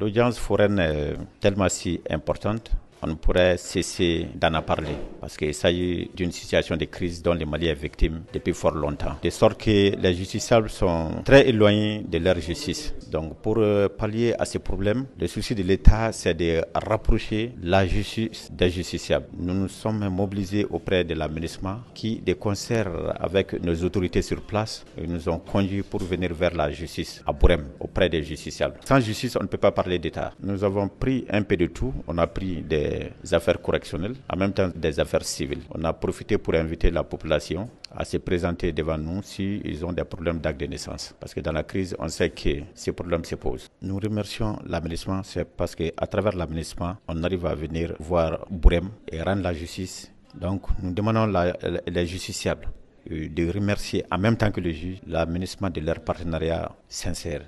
L'audience foraine est tellement si importante on pourrait cesser d'en parler parce qu'il s'agit d'une situation de crise dont le Mali est victime depuis fort longtemps. De sorte que les justiciables sont très éloignés de leur justice. Donc pour euh, pallier à ces problèmes, le souci de l'État, c'est de rapprocher la justice des justiciables. Nous nous sommes mobilisés auprès de l'aménagement qui, de concert avec nos autorités sur place, nous ont conduits pour venir vers la justice à Bourem, auprès des justiciables. Sans justice, on ne peut pas parler d'État. Nous avons pris un peu de tout. On a pris des des affaires correctionnelles, en même temps des affaires civiles. On a profité pour inviter la population à se présenter devant nous s'ils ils ont des problèmes d'acte de naissance. Parce que dans la crise, on sait que ces problèmes se posent. Nous remercions l'aménagement, c'est parce qu'à travers l'aménagement, on arrive à venir voir Bourem et rendre la justice. Donc, nous demandons les justiciables euh, de remercier en même temps que le juge l'aménagement de leur partenariat sincère.